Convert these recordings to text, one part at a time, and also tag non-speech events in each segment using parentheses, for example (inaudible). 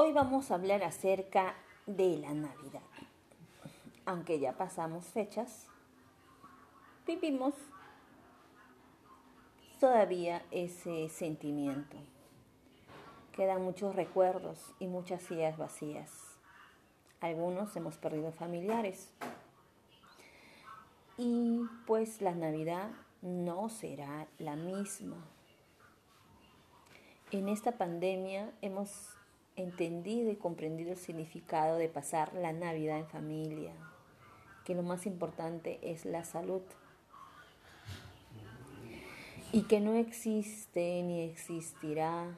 Hoy vamos a hablar acerca de la Navidad. Aunque ya pasamos fechas, vivimos todavía ese sentimiento. Quedan muchos recuerdos y muchas sillas vacías. Algunos hemos perdido familiares. Y pues la Navidad no será la misma. En esta pandemia hemos entendido y comprendido el significado de pasar la Navidad en familia, que lo más importante es la salud. Y que no existe ni existirá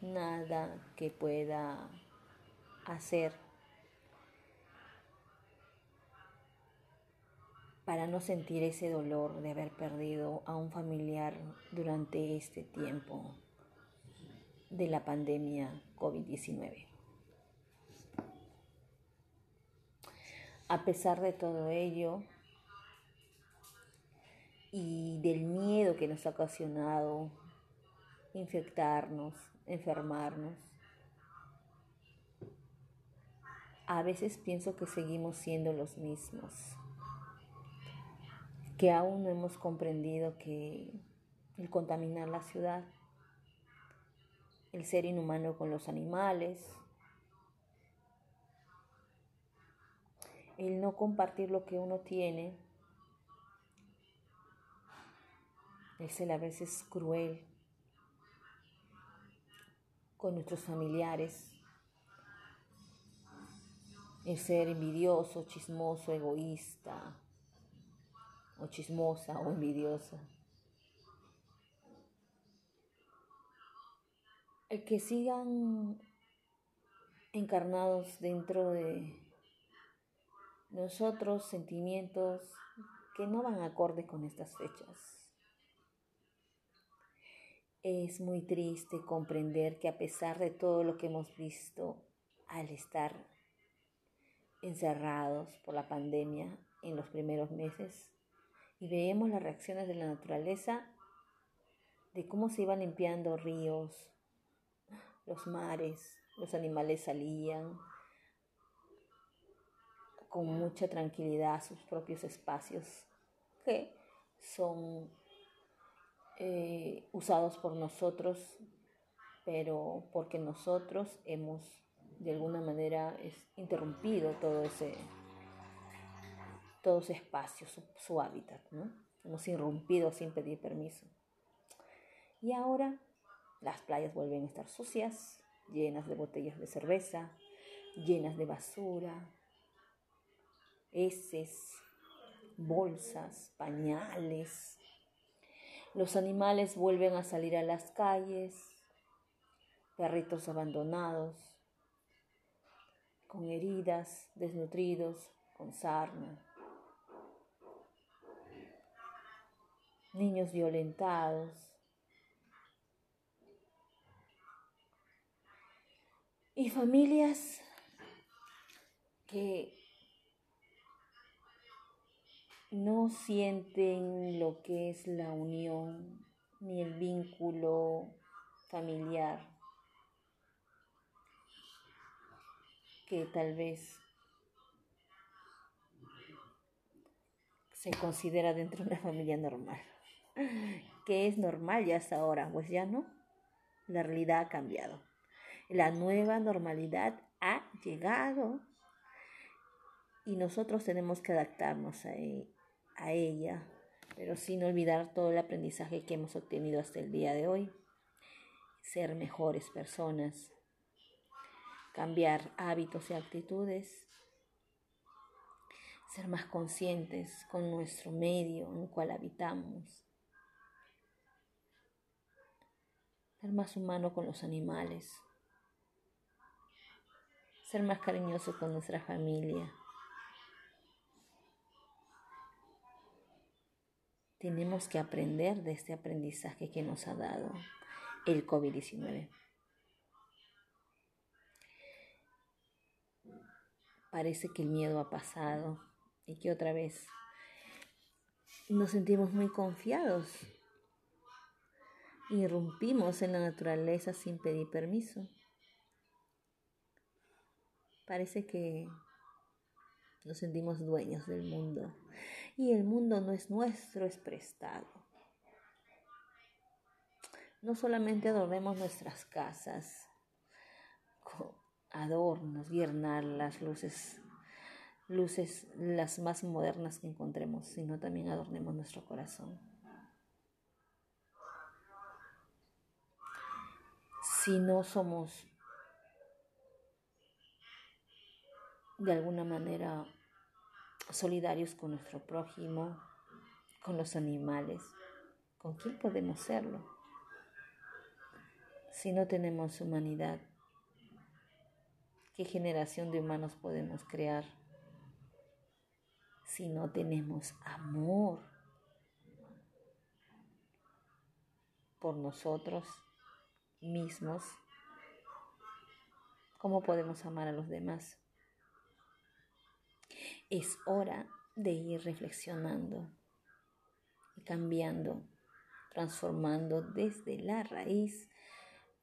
nada que pueda hacer para no sentir ese dolor de haber perdido a un familiar durante este tiempo de la pandemia COVID-19. A pesar de todo ello y del miedo que nos ha ocasionado infectarnos, enfermarnos, a veces pienso que seguimos siendo los mismos, que aún no hemos comprendido que el contaminar la ciudad el ser inhumano con los animales, el no compartir lo que uno tiene, el ser a veces cruel con nuestros familiares, el ser envidioso, chismoso, egoísta, o chismosa o envidiosa. Que sigan encarnados dentro de nosotros sentimientos que no van acorde con estas fechas. Es muy triste comprender que a pesar de todo lo que hemos visto al estar encerrados por la pandemia en los primeros meses y vemos las reacciones de la naturaleza, de cómo se iban limpiando ríos, los mares, los animales salían con mucha tranquilidad a sus propios espacios que son eh, usados por nosotros, pero porque nosotros hemos de alguna manera interrumpido todo ese, todo ese espacio, su, hábitat, ¿no? Hemos irrumpido sin pedir permiso. Y ahora las playas vuelven a estar sucias, llenas de botellas de cerveza, llenas de basura, heces, bolsas, pañales. Los animales vuelven a salir a las calles, perritos abandonados, con heridas, desnutridos, con sarna. Niños violentados, Y familias que no sienten lo que es la unión ni el vínculo familiar que tal vez se considera dentro de una familia normal. (laughs) Que es normal ya hasta ahora, pues ya no. La realidad ha cambiado. La nueva normalidad ha llegado y nosotros tenemos que adaptarnos a, e, a ella, pero sin olvidar todo el aprendizaje que hemos obtenido hasta el día de hoy. Ser mejores personas, cambiar hábitos y actitudes, ser más conscientes con nuestro medio en el cual habitamos, ser más humano con los animales ser más cariñosos con nuestra familia. Tenemos que aprender de este aprendizaje que nos ha dado el COVID-19. Parece que el miedo ha pasado y que otra vez nos sentimos muy confiados. Irrumpimos en la naturaleza sin pedir permiso Parece que nos sentimos dueños del mundo y el mundo no es nuestro, es prestado. No solamente adornemos nuestras casas con adornos, guirnaldas, luces, luces las más modernas que encontremos, sino también adornemos nuestro corazón. Si no somos de alguna manera solidarios con nuestro prójimo, con los animales, ¿con quién podemos serlo? Si no tenemos humanidad, ¿qué generación de humanos podemos crear? Si no tenemos amor por nosotros mismos, ¿cómo podemos amar a los demás? Es hora de ir reflexionando y cambiando, transformando desde la raíz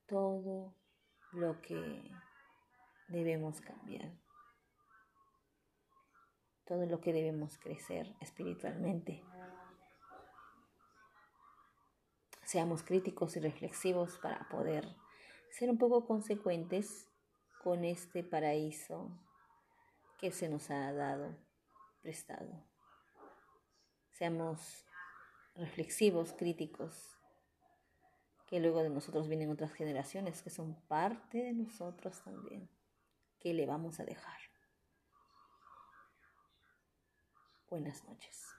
todo lo que debemos cambiar, todo lo que debemos crecer espiritualmente. Seamos críticos y reflexivos para poder ser un poco consecuentes con este paraíso que se nos ha dado, prestado. Seamos reflexivos, críticos, que luego de nosotros vienen otras generaciones que son parte de nosotros también, que le vamos a dejar. Buenas noches.